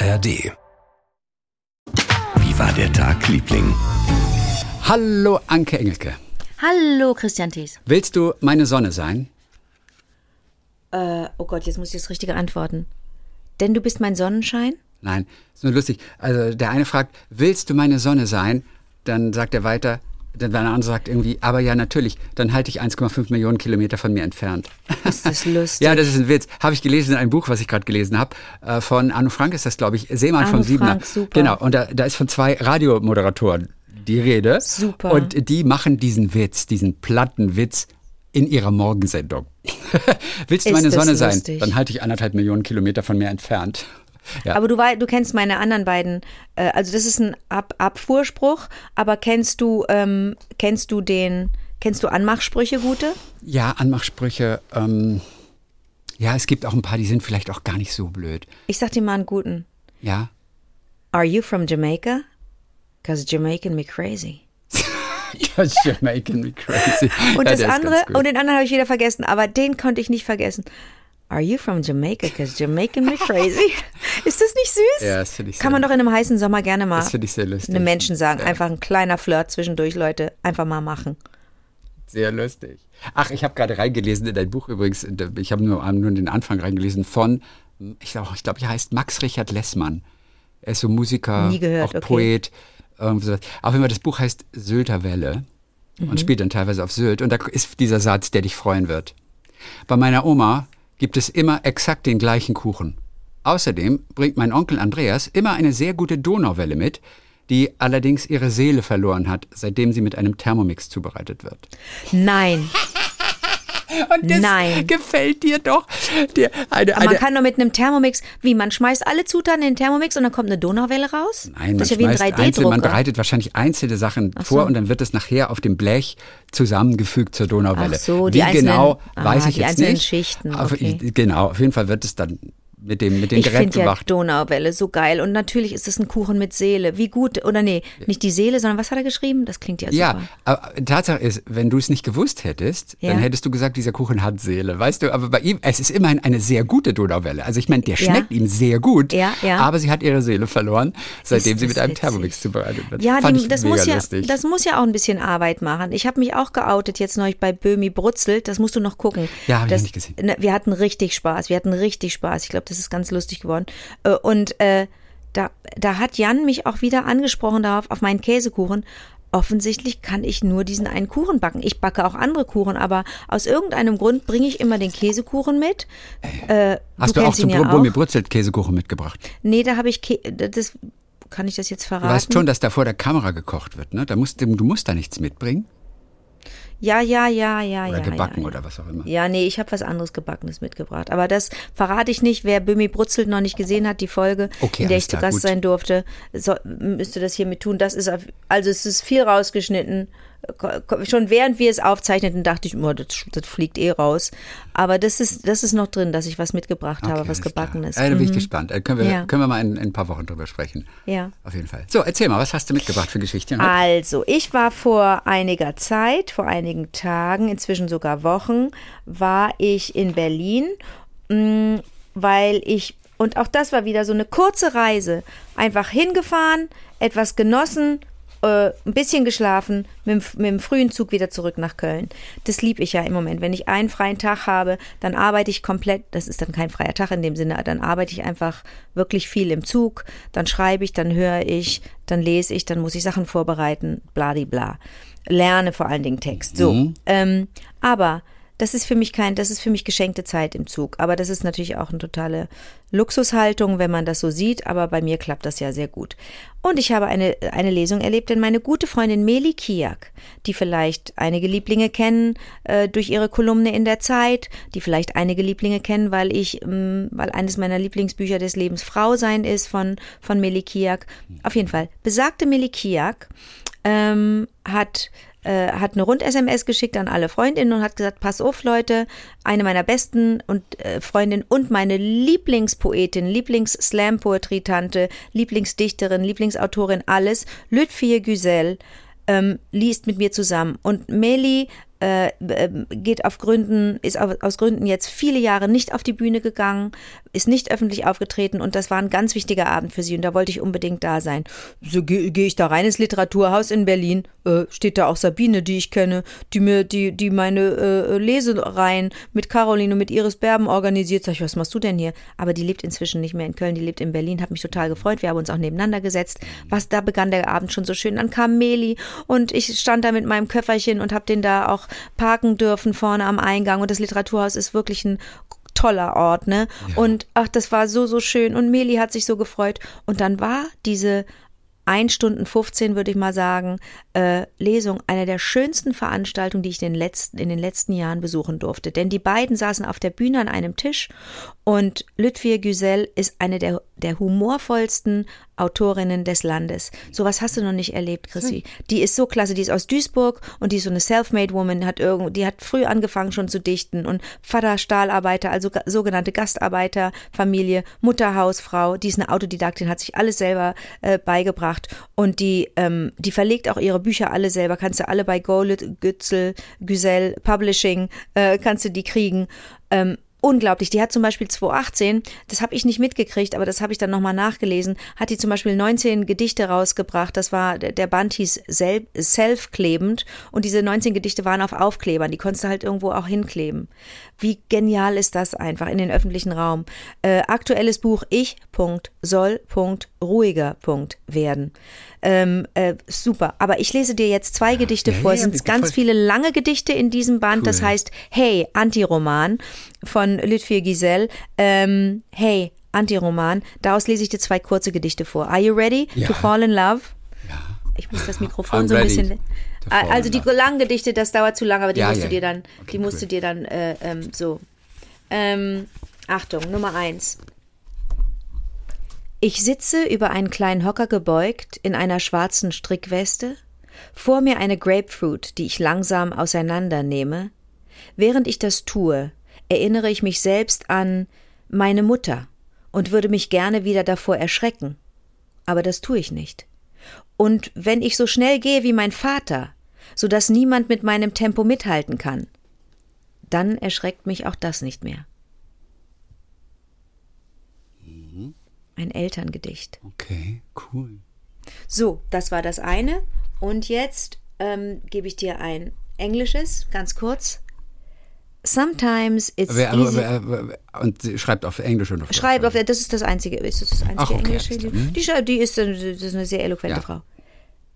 ARD. Wie war der Tag, Liebling? Hallo Anke Engelke. Hallo Christian Thies. Willst du meine Sonne sein? Äh, oh Gott, jetzt muss ich das Richtige antworten. Denn du bist mein Sonnenschein? Nein, ist nur lustig. Also der eine fragt, willst du meine Sonne sein? Dann sagt er weiter, dann der andere sagt irgendwie, aber ja, natürlich, dann halte ich 1,5 Millionen Kilometer von mir entfernt. Ist das lustig? ja, das ist ein Witz. Habe ich gelesen in einem Buch, was ich gerade gelesen habe. Äh, von Anno Frank ist das, glaube ich. Seemann Arno vom Siebener. Frank, super. Genau, und da, da ist von zwei Radiomoderatoren die Rede. Super. Und die machen diesen Witz, diesen platten Witz in ihrer Morgensendung. Willst du meine Sonne sein? lustig. Dann halte ich anderthalb Millionen Kilometer von mir entfernt. Ja. Aber du, du kennst meine anderen beiden. Äh, also das ist ein Ab Abfuhrspruch. Aber kennst du, ähm, kennst du den, kennst du Anmachsprüche gute? Ja, Anmachsprüche. Ähm, ja, es gibt auch ein paar, die sind vielleicht auch gar nicht so blöd. Ich sag dir mal einen guten. Ja. Are you from Jamaica? Cause Jamaican me crazy. Because you're making me crazy. Und ja, das andere, und den anderen habe ich wieder vergessen, aber den konnte ich nicht vergessen. Are you from Jamaica? Cause Jamaican me crazy. Ist das nicht süß? Ja, das finde ich Kann man doch in einem heißen Sommer gerne mal Das finde ich sehr lustig. einem Menschen sagen. Einfach ein kleiner Flirt zwischendurch, Leute. Einfach mal machen. Sehr lustig. Ach, ich habe gerade reingelesen in dein Buch übrigens. Ich habe nur, nur den Anfang reingelesen von, ich glaube, ich glaub, er heißt Max Richard Lessmann. Er ist so Musiker, Nie gehört, auch okay. Poet. Sowas. Auf jeden Fall, das Buch heißt Sylter Welle Mhm. und spielt dann teilweise auf Sylt. Und da ist dieser Satz, der dich freuen wird. Bei meiner Oma gibt es immer exakt den gleichen Kuchen. Außerdem bringt mein Onkel Andreas immer eine sehr gute Donauwelle mit, die allerdings ihre Seele verloren hat, seitdem sie mit einem Thermomix zubereitet wird. Nein. Und das Nein. gefällt dir doch. Dir eine, Aber man eine, kann doch mit einem Thermomix, wie, man schmeißt alle Zutaten in den Thermomix und dann kommt eine Donauwelle raus? Nein, man, das ist ja wie ein schmeißt einzel, man 3D-Drucker. bereitet wahrscheinlich einzelne Sachen Ach vor so. und dann wird es nachher auf dem Blech zusammengefügt zur Donauwelle. Ach so, Wie die einzelnen- genau, ah, weiß ich die jetzt einzelnen nicht. Schichten, okay. Genau, auf jeden Fall wird es dann mit dem, mit dem Ich Gerät finde ja. Donauwelle so geil. Und natürlich ist es ein Kuchen mit Seele. Wie gut, oder nee, nicht die Seele, sondern was hat er geschrieben? Das klingt ja super. Ja, aber Tatsache ist, wenn du es nicht gewusst hättest, Ja. dann hättest du gesagt, dieser Kuchen hat Seele. Weißt du, aber bei ihm, es ist immerhin eine sehr gute Donauwelle. Also ich meine, der Ja. schmeckt ihm sehr gut, Ja, ja. aber sie hat ihre Seele verloren, seitdem sie mit einem witzig. Thermomix zubereitet wird. Ja, ich das, mega muss ja, lustig. das muss ja auch ein bisschen Arbeit machen. Ich habe mich auch geoutet jetzt neulich bei Böhmi Brutzelt. Das musst du noch gucken. Ja, hab ich nicht gesehen. Ne, wir hatten richtig Spaß. Wir hatten richtig Spaß. Ich glaube, das ist ganz lustig geworden. Äh, Und äh, da, da hat Jan mich auch wieder angesprochen darauf, auf meinen Käsekuchen. Offensichtlich kann ich nur diesen einen Kuchen backen. Ich backe auch andere Kuchen, aber aus irgendeinem Grund bringe ich immer den Käsekuchen mit. Äh, Hast du, auch kennst zum ja auch. Brutzelt Käsekuchen mitgebracht? Nee, da habe ich Kä das kann ich das jetzt Du verraten? weißt schon, dass da vor der Kamera gekocht wird, ne? Da musst, du du musst da nichts mitbringen. Ja, ja, ja, ja, Oder ja. gebacken ja, ja. oder was auch immer. Ja, nee, ich habe was anderes Gebackenes mitgebracht. Aber das verrate ich nicht. Wer Böhmi Brutzelt noch nicht gesehen hat, die Folge, Okay, in der ich zu Gast gut. sein durfte, so, müsste das hiermit tun. Das ist, also es ist viel rausgeschnitten. Schon während wir es aufzeichneten, dachte ich, oh, das, das fliegt eh raus. Aber das ist, das ist noch drin, dass ich was mitgebracht habe, Okay, was alles klar. Gebackenes. Ja, da bin ich Mhm. gespannt. Äh, können, wir, Ja. können wir mal in, in ein paar Wochen drüber sprechen. Ja. Auf jeden Fall. So, erzähl mal, was hast du mitgebracht für Geschichten? Also, ich war vor einiger Zeit, vor einigen Tagen, inzwischen sogar Wochen, war ich in Berlin, mh, weil ich, und auch das war wieder so eine kurze Reise, einfach hingefahren, etwas genossen, äh, ein bisschen geschlafen, mit, dem- mit dem frühen Zug wieder zurück nach Köln. Das lieb ich ja im Moment. Wenn ich einen freien Tag habe, dann arbeite ich komplett, das ist dann kein freier Tag in dem Sinne, dann arbeite ich einfach wirklich viel im Zug, dann schreibe ich, dann höre ich, dann lese ich, dann muss ich Sachen vorbereiten, bladibla. Lerne vor allen Dingen Text. So. Ähm, aber das ist für mich kein, das ist für mich geschenkte Zeit im Zug. Aber das ist natürlich auch eine totale Luxushaltung, wenn man das so sieht. Aber bei mir klappt das ja sehr gut. Und ich habe eine, eine Lesung erlebt, denn meine gute Freundin Meli Kiak, die vielleicht einige Lieblinge kennen äh, durch ihre Kolumne in der Zeit, die vielleicht einige Lieblinge kennen, weil ich, ähm, weil eines meiner Lieblingsbücher des Lebens Frau sein ist von, von Meli Kiak. Auf jeden Fall. Besagte Meli Kiak ähm, hat äh, hat eine Rund-SMS geschickt an alle Freundinnen und hat gesagt, pass auf Leute, eine meiner besten und äh, Freundin und meine Lieblingspoetin, Lieblings-Slam-Poetry-Tante, Lieblingsdichterin, Lieblingsautorin, alles, Lütfie Güsel, ähm, liest mit mir zusammen. Und Meli äh, äh, geht auf Gründen, ist aus Gründen jetzt viele Jahre nicht auf die Bühne gegangen, ist nicht öffentlich aufgetreten und das war ein ganz wichtiger Abend für sie und da wollte ich unbedingt da sein. So gehe geh ich da rein ins Literaturhaus in Berlin, äh, steht da auch Sabine, die ich kenne, die mir, die, die meine äh, Lesereien mit Caroline und mit Iris Berben organisiert. Sag ich, was machst du denn hier? Aber die lebt inzwischen nicht mehr in Köln, die lebt in Berlin, hat mich total gefreut. Wir haben uns auch nebeneinander gesetzt. Was, da begann der Abend schon so schön. Dann kam Meli und ich stand da mit meinem Köfferchen und habe den da auch parken dürfen vorne am Eingang. Und das Literaturhaus ist wirklich ein toller Ort, ne? Ja. Und ach, das war so, so schön. Und Meli hat sich so gefreut. Und dann war diese 1 Stunden 15, würde ich mal sagen, äh, Lesung, eine der schönsten Veranstaltungen, die ich in den, letzten, in den letzten Jahren besuchen durfte. Denn die beiden saßen auf der Bühne an einem Tisch und Lütfir Güsel ist eine der, der humorvollsten Autorinnen des Landes. Sowas hast du noch nicht erlebt, Chrissy. Die ist so klasse, die ist aus Duisburg und die ist so eine self-made woman, hat irgend, die hat früh angefangen schon zu dichten und Vater Stahlarbeiter, also sogenannte Gastarbeiterfamilie, Mutter Hausfrau, die ist eine Autodidaktin, hat sich alles selber äh, beigebracht und die, ähm, die verlegt auch ihre Bücher alle selber, kannst du alle bei Gützel, Güsel Publishing, äh, kannst du die kriegen. Ähm, unglaublich. Die hat zum Beispiel 2018, das habe ich nicht mitgekriegt, aber das habe ich dann nochmal nachgelesen, hat die zum Beispiel 19 Gedichte rausgebracht. Das war, der Band hieß Self-klebend und diese 19 Gedichte waren auf Aufklebern. Die konntest du halt irgendwo auch hinkleben. Wie genial ist das einfach in den öffentlichen Raum? Äh, aktuelles Buch Ich, Punkt, soll, Punkt, ruhiger, Punkt, werden. Ähm, äh, super. Aber ich lese dir jetzt zwei Gedichte ja, vor. Es ja, sind ganz viele lange Gedichte in diesem Band. Cool. Das heißt Hey, Antiroman von Lütfir Giselle. Ähm, hey, Antiroman. Daraus lese ich dir zwei kurze Gedichte vor. Are you ready ja. to fall in love? Ja. Ich muss das Mikrofon I'm so ein bisschen. Also die langen Gedichte, das dauert zu lange, aber die musst du dir dann, okay, die musst cool. du dir dann äh, ähm, so. Ähm, Achtung, Nummer eins. Ich sitze über einen kleinen Hocker gebeugt in einer schwarzen Strickweste, vor mir eine Grapefruit, die ich langsam auseinandernehme. Während ich das tue, erinnere ich mich selbst an meine Mutter und würde mich gerne wieder davor erschrecken. Aber das tue ich nicht. Und wenn ich so schnell gehe wie mein Vater, so dass niemand mit meinem Tempo mithalten kann, dann erschreckt mich auch das nicht mehr. Ein Elterngedicht. Okay, cool. So, das war das eine. Und jetzt ähm, gebe ich dir ein englisches, ganz kurz. Sometimes it's wer, easy. Wer, und sie schreibt auf Englisch und auf Schreibt auf, das ist das einzige, ist das, das einzige Ach, okay, Englische. Mhm. Die, die, die, ist, das ist eine sehr eloquente ja. Frau.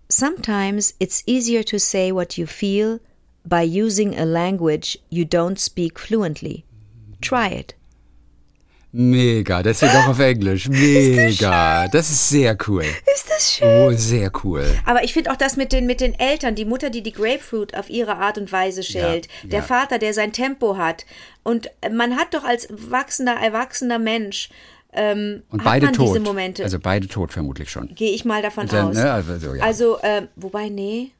Sometimes it's easier to say what you feel by using a language you don't speak fluently. Try it. Mega, das steht auch auf Englisch. Mega, das, das, ist sehr cool. Ist das schön? Oh, sehr cool. Aber ich finde auch das mit den, mit den Eltern, die Mutter, die die Grapefruit auf ihre Art und Weise schält, ja, der ja. Vater, der sein Tempo hat. Und man hat doch als wachsender, erwachsener Mensch ähm, und beide tot. Also beide tot vermutlich schon. Gehe ich mal davon dann, aus. Ne, also, ja. also äh, wobei, nee.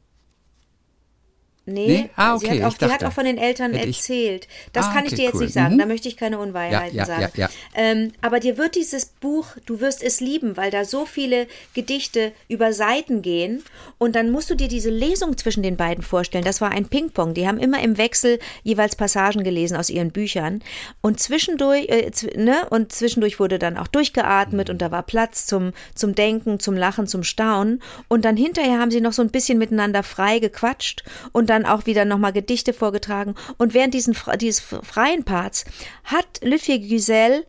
Nee, nee? Ah, okay. sie hat auch, die hat auch von den Eltern erzählt. Das ah, kann okay, ich dir jetzt cool. nicht sagen, mhm. da möchte ich keine Unwahrheiten ja, ja, sagen. Ja, ähm, aber dir wird dieses Buch, du wirst es lieben, weil da so viele Gedichte über Seiten gehen und dann musst du dir diese Lesung zwischen den beiden vorstellen. Das war ein Ping-Pong. Die haben immer im Wechsel jeweils Passagen gelesen aus ihren Büchern und zwischendurch, äh, ne, und zwischendurch wurde dann auch durchgeatmet mhm. und da war Platz zum, zum Denken, zum Lachen, zum Staunen und dann hinterher haben sie noch so ein bisschen miteinander frei gequatscht und dann auch wieder nochmal Gedichte vorgetragen. Und während diesen, dieses freien Parts hat Lütfier Güsel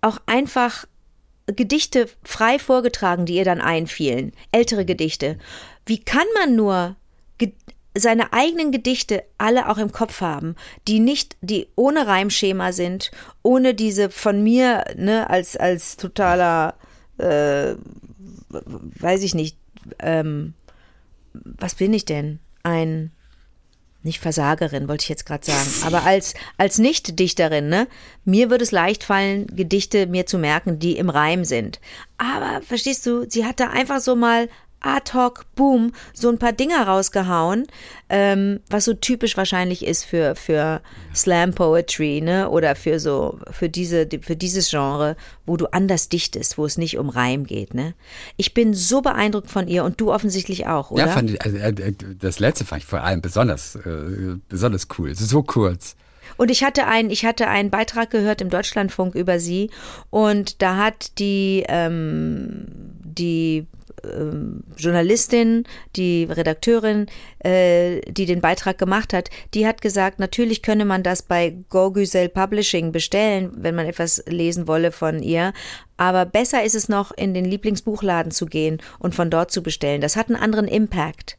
auch einfach Gedichte frei vorgetragen, die ihr dann einfielen. Ältere Gedichte. Wie kann man nur seine eigenen Gedichte alle auch im Kopf haben, die nicht, die ohne Reimschema sind, ohne diese von mir, ne, als, als totaler, äh, weiß ich nicht, ähm, was bin ich denn? Ein nicht Versagerin, wollte ich jetzt gerade sagen, aber als, als Nicht-Dichterin, ne, mir würde es leicht fallen, Gedichte mir zu merken, die im Reim sind. Aber verstehst du, sie hat da einfach so mal ad hoc, boom, so ein paar Dinger rausgehauen, ähm, was so typisch wahrscheinlich ist für, für Slam Poetry, ne? Oder für so, für diese, für dieses Genre, wo du anders dichtest, wo es nicht um Reim geht, ne? Ich bin so beeindruckt von ihr und du offensichtlich auch, oder? Ja, fand ich, also, äh, das letzte fand ich vor allem besonders, äh, besonders cool. So kurz. Und ich hatte einen, ich hatte einen Beitrag gehört im Deutschlandfunk über sie und da hat die, ähm, die ähm, Journalistin, die Redakteurin, äh, die den Beitrag gemacht hat, die hat gesagt, natürlich könne man das bei Go Güzel Publishing bestellen, wenn man etwas lesen wolle von ihr. Aber besser ist es noch, in den Lieblingsbuchladen zu gehen und von dort zu bestellen. Das hat einen anderen Impact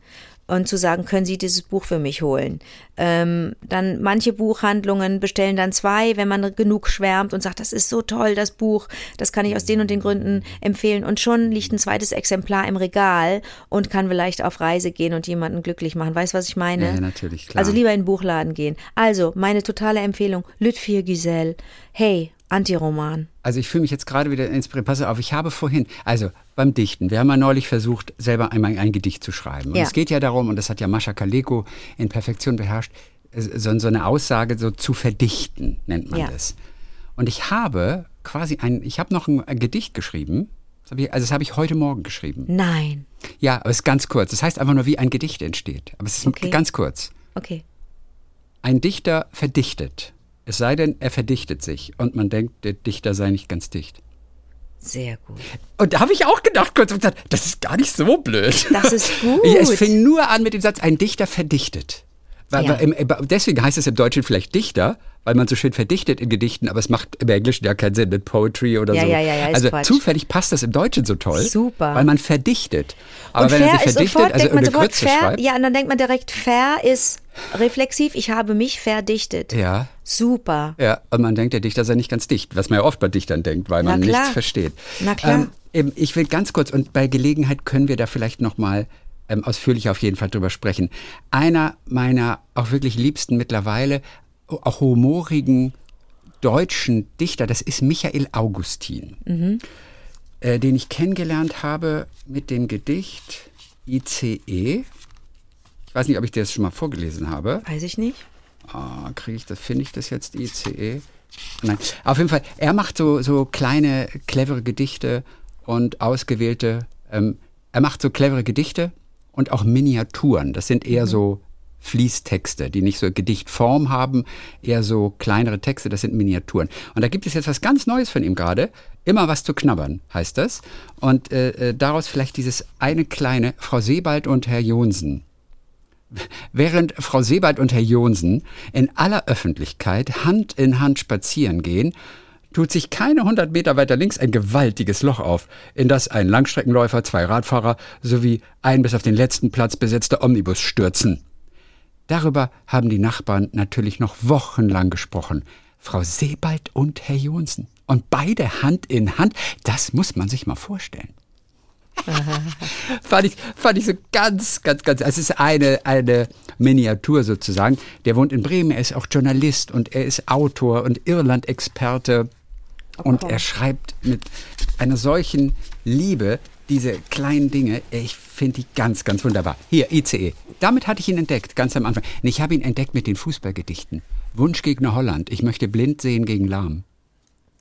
und zu sagen, können Sie dieses Buch für mich holen? Ähm, dann manche Buchhandlungen bestellen dann zwei, wenn man genug schwärmt und sagt, das ist so toll, das Buch, das kann ich aus den und den Gründen empfehlen. Und schon liegt ein zweites Exemplar im Regal und kann vielleicht auf Reise gehen und jemanden glücklich machen. Weißt du, was ich meine? Ja, natürlich, klar. Also lieber in den Buchladen gehen. Also, meine totale Empfehlung, Lütfir Giselle. Hey, Antiroman. Also ich fühle mich jetzt gerade wieder inspiriert. Pass auf, ich habe vorhin, also beim Dichten, wir haben mal neulich versucht, selber einmal ein Gedicht zu schreiben. Und Ja. es geht ja darum, und das hat ja Mascha Kaleko in Perfektion beherrscht, so, so eine Aussage so zu verdichten, nennt man Ja. das. Und ich habe quasi ein, ich habe noch ein, ein Gedicht geschrieben, das habe ich, also das habe ich heute Morgen geschrieben. Nein. Ja, aber es ist ganz kurz. Das heißt einfach nur, wie ein Gedicht entsteht. Aber es ist Okay. ganz kurz. Okay. Ein Dichter verdichtet. Es sei denn, er verdichtet sich und man denkt, der Dichter sei nicht ganz dicht. Sehr gut. Und da habe ich auch gedacht, kurz und gesagt, das ist gar nicht so blöd. Das ist gut. Es fing nur an mit dem Satz, ein Dichter verdichtet. Weil, Ja. im, deswegen heißt es im Deutschen vielleicht Dichter, weil man so schön verdichtet in Gedichten, aber es macht im Englischen ja keinen Sinn mit Poetry oder Ja, so. ja, ja, ja, also Quatsch. zufällig passt das im Deutschen so toll. Super. Weil man verdichtet. Aber und wenn man sich verdichtet, sofort, also denkt man sofort Grütze fair. schreibt. Ja, und dann denkt man direkt, fair ist reflexiv. Ich habe mich verdichtet. Ja. Super. Ja, und man denkt, der Dichter sei nicht ganz dicht, was man ja oft bei Dichtern denkt, weil man klar. nichts versteht. Na klar. eben, ich will ganz kurz, und bei Gelegenheit können wir da vielleicht nochmal ähm, ausführlich auf jeden Fall drüber sprechen. Einer meiner auch wirklich liebsten mittlerweile, auch humorigen deutschen Dichter, das ist Michael Augustin, Mhm. äh, den ich kennengelernt habe mit dem Gedicht ICE. Ich weiß nicht, ob ich dir das schon mal vorgelesen habe. Weiß ich nicht. Ah, kriege ich das, finde ich das jetzt ICE? Nein. Auf jeden Fall, er macht so, so kleine, clevere Gedichte und ausgewählte, ähm, er macht so clevere Gedichte und auch Miniaturen. Das sind eher so Fließtexte, die nicht so Gedichtform haben, eher so kleinere Texte, das sind Miniaturen. Und da gibt es jetzt was ganz Neues von ihm gerade. Immer was zu knabbern, heißt das. Und äh, äh, daraus vielleicht dieses eine kleine, Frau Sebald und Herr Jonsen. Während Frau Sebald und Herr Jonsen in aller Öffentlichkeit Hand in Hand spazieren gehen, tut sich keine hundert Meter weiter links ein gewaltiges Loch auf, in das ein Langstreckenläufer, zwei Radfahrer sowie ein bis auf den letzten Platz besetzter Omnibus stürzen. Darüber haben die Nachbarn natürlich noch wochenlang gesprochen. Frau Sebald und Herr Jonsen. Und beide Hand in Hand, das muss man sich mal vorstellen fand ich, fand ich so ganz, ganz, ganz. Es ist eine, eine Miniatur sozusagen. Der wohnt in Bremen, er ist auch Journalist und er ist Autor und Irland-Experte. Und er schreibt mit einer solchen Liebe diese kleinen Dinge. Ich finde die ganz, ganz wunderbar. Hier, ICE. Damit hatte ich ihn entdeckt, ganz am Anfang. Und ich habe ihn entdeckt mit den Fußballgedichten. Wunschgegner Holland. Ich möchte blind sehen gegen lahm.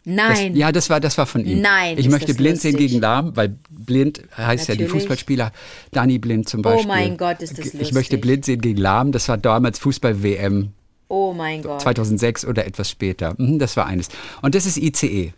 Das, Nein. ja, das war, das war von ihm. Nein, Ich möchte das blind sehen lustig. gegen lahm, weil blind heißt ja die Natürlich. Fußballspieler. Dani Blind zum Beispiel. mein Gott, ist das Ich lustig. möchte blind sehen gegen lahm. Das war damals Fußball-WM oh mein Gott. 2006 oder etwas später. Mhm, Das war eines. Und das ist ICE.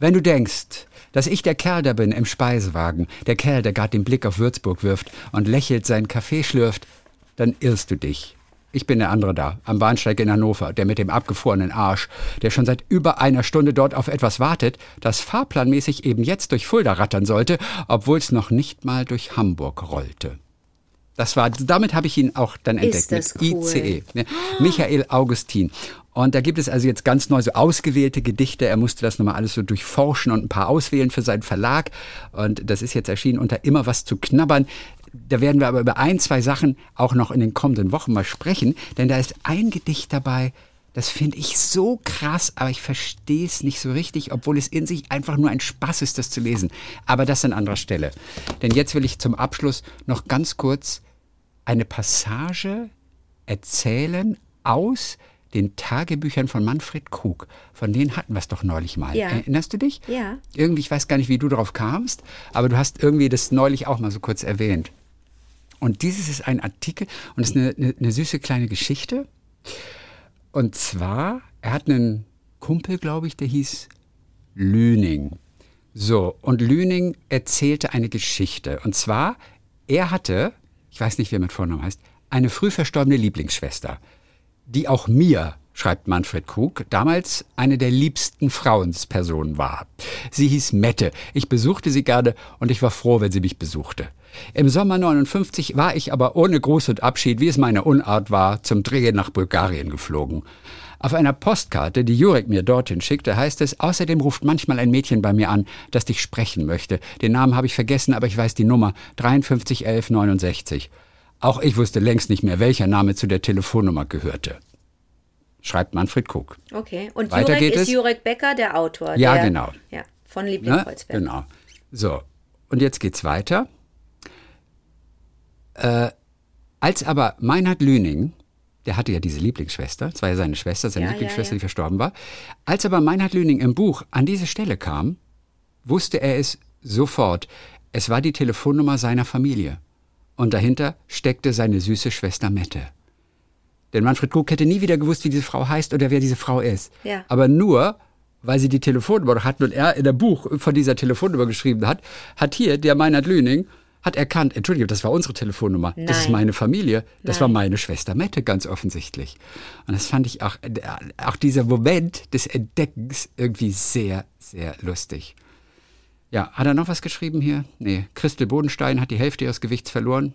Wenn du denkst, dass ich der Kerl da bin im Speisewagen, der Kerl, der gerade den Blick auf Würzburg wirft und lächelt seinen Kaffee schlürft, dann irrst du dich. Ich bin der andere da, am Bahnsteig in Hannover, der mit dem abgefrorenen Arsch, der schon seit über einer Stunde dort auf etwas wartet, das fahrplanmäßig eben jetzt durch Fulda rattern sollte, obwohl es noch nicht mal durch Hamburg rollte. Das war, damit habe ich ihn auch dann entdeckt Ist das mit cool. ICE. Ne? Michael Augustin. Und da gibt es also jetzt ganz neu so ausgewählte Gedichte. Er musste das nochmal alles so durchforschen und ein paar auswählen für seinen Verlag. Und das ist jetzt erschienen unter immer was zu knabbern. Da werden wir aber über ein, zwei Sachen auch noch in den kommenden Wochen mal sprechen, denn da ist ein Gedicht dabei, Das finde ich so krass, aber ich verstehe es nicht so richtig, obwohl es in sich einfach nur ein Spaß ist, das zu lesen. Aber das an anderer Stelle. Denn jetzt will ich zum Abschluss noch ganz kurz eine Passage erzählen aus den Tagebüchern von Manfred Krug. Von denen hatten wir es doch neulich mal. Ja. Erinnerst du dich? Ja. Irgendwie, ich weiß gar nicht, wie du darauf kamst, aber du hast irgendwie das neulich auch mal so kurz erwähnt. Und dieses ist ein Artikel und es ist eine, eine, eine süße kleine Geschichte. Und zwar, er hat einen Kumpel, glaube ich, der hieß Lüning. So, und Lüning erzählte eine Geschichte. Und zwar, er hatte, ich weiß nicht, wie er mit Vornamen heißt, eine früh verstorbene Lieblingsschwester, die auch mir, schreibt Manfred Krug, damals eine der liebsten Frauenspersonen war. Sie hieß Mette. Ich besuchte sie gerne und ich war froh, wenn sie mich besuchte. Im Sommer 59 war ich aber ohne Gruß und Abschied, wie es meine Unart war, zum Drehen nach Bulgarien geflogen. Auf einer Postkarte, die Jurek mir dorthin schickte, heißt es, außerdem ruft manchmal ein Mädchen bei mir an, das dich sprechen möchte. Den Namen habe ich vergessen, aber ich weiß die Nummer 531169. Auch ich wusste längst nicht mehr, welcher Name zu der Telefonnummer gehörte. Schreibt Manfred Krug. Okay. Und Weiter Jurek geht ist es. Jurek Becker, der Autor. Ja, der, genau. Ja, von Ne? Liebling Kreuzberg. Genau. So, und jetzt geht's weiter. Äh, als aber Meinhard Lüning, der hatte ja diese Lieblingsschwester, das war ja seine Schwester, seine Ja, ja, Lieblingsschwester, ja. die verstorben war. Als aber Meinhard Lüning im Buch an diese Stelle kam, wusste er es sofort. Es war die Telefonnummer seiner Familie. Und dahinter steckte seine süße Schwester Mette. Denn Manfred Krug hätte nie wieder gewusst, wie diese Frau heißt oder wer diese Frau ist. Ja. Aber nur, weil sie die Telefonnummer hatten und er in der Buch von dieser Telefonnummer geschrieben hat, hat hier der Meinhard Lüning hat erkannt, Entschuldigung, das war unsere Telefonnummer, das ist Nein. meine Familie, das war Nein. meine Schwester Mette, ganz offensichtlich. Und das fand ich auch, auch dieser Moment des Entdeckens irgendwie sehr, sehr lustig. Ja, hat er noch was geschrieben hier? Nee, Christel Bodenstein hat die Hälfte ihres Gewichts verloren.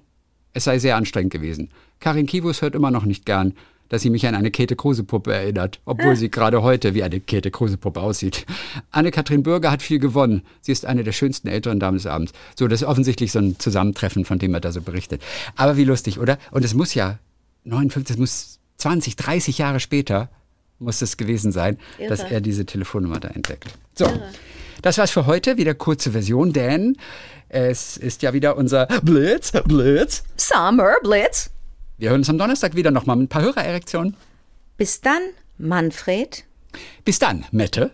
Es sei sehr anstrengend gewesen. Karin Kivus hört immer noch nicht gern, dass sie mich an eine Käthe Kruse-Puppe erinnert, obwohl sie gerade heute wie eine Käthe Kruse-Puppe aussieht. Anne-Kathrin Bürger hat viel gewonnen. Sie ist eine der schönsten älteren Damen des Abends. So, das ist offensichtlich so ein Zusammentreffen, von dem er da so berichtet. Aber wie lustig, oder? Und es muss ja 59, es muss 20, 30 Jahre später muss es gewesen sein, Irre. dass er diese Telefonnummer da entdeckt. So, das war's für heute. Wieder kurze Version, denn es ist ja wieder unser Blitz, Blitz. Summer Blitz. Wir hören uns am Donnerstag wieder nochmal mit ein paar Hörererektionen. Bis dann, Manfred. Bis dann, Mette.